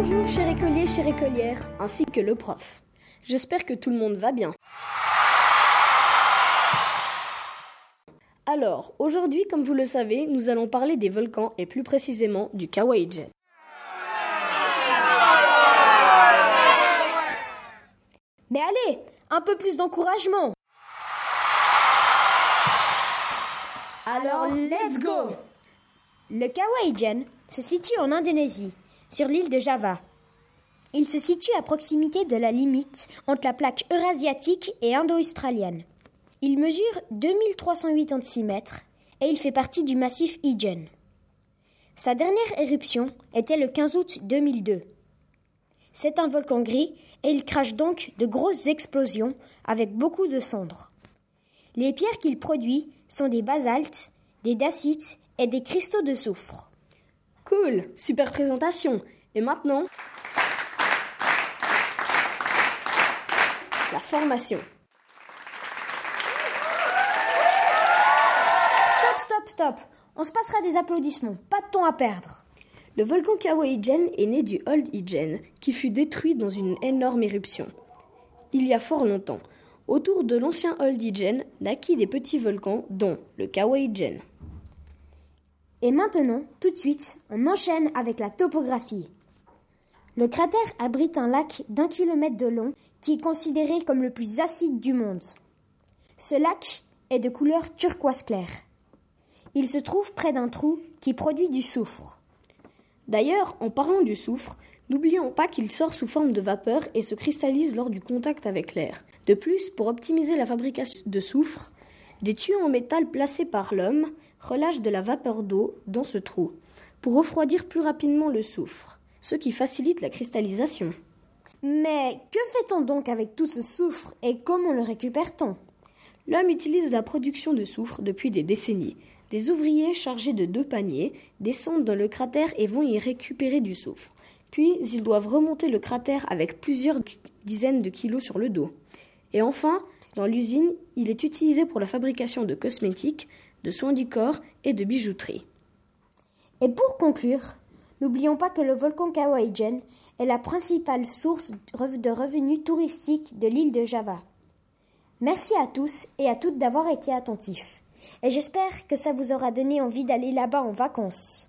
Bonjour chers écoliers, chères écolières, ainsi que le prof. J'espère que tout le monde va bien. Alors, aujourd'hui, comme vous le savez, nous allons parler des volcans et plus précisément du Kawaii Mais allez, un peu plus d'encouragement. Alors, let's go Le Kawaii se situe en Indonésie, sur l'île de Java. Il se situe à proximité de la limite entre la plaque eurasiatique et indo-australienne. Il mesure 2386 mètres et il fait partie du massif Ijen. Sa dernière éruption était le 15 août 2002. C'est un volcan gris et il crache donc de grosses explosions avec beaucoup de cendres. Les pierres qu'il produit sont des basaltes, des dacites et des cristaux de soufre. Cool, super présentation. Et maintenant, la formation. Stop, stop, stop. On se passera des applaudissements. Pas de temps à perdre. Le volcan Kawaii-Gen est né du Old Ijen, qui fut détruit dans une énorme éruption. Il y a fort longtemps, autour de l'ancien Old Ijen naquit des petits volcans, dont le Kawaii-Gen. Et maintenant, tout de suite, on enchaîne avec la topographie. Le cratère abrite un lac d'un kilomètre de long qui est considéré comme le plus acide du monde. Ce lac est de couleur turquoise clair. Il se trouve près d'un trou qui produit du soufre. D'ailleurs, en parlant du soufre, n'oublions pas qu'il sort sous forme de vapeur et se cristallise lors du contact avec l'air. De plus, pour optimiser la fabrication de soufre, des tuyaux en métal placés par l'homme relâchent de la vapeur d'eau dans ce trou pour refroidir plus rapidement le soufre, ce qui facilite la cristallisation. Mais que fait-on donc avec tout ce soufre et comment le récupère-t-on? L'homme utilise la production de soufre depuis des décennies. Des ouvriers chargés de deux paniers descendent dans le cratère et vont y récupérer du soufre. Puis ils doivent remonter le cratère avec plusieurs dizaines de kilos sur le dos. Et enfin, dans l'usine, il est utilisé pour la fabrication de cosmétiques, de soins du corps et de bijouterie. Et pour conclure, n'oublions pas que le volcan Kawaïjen est la principale source de revenus touristiques de l'île de Java. Merci à tous et à toutes d'avoir été attentifs. Et j'espère que ça vous aura donné envie d'aller là-bas en vacances.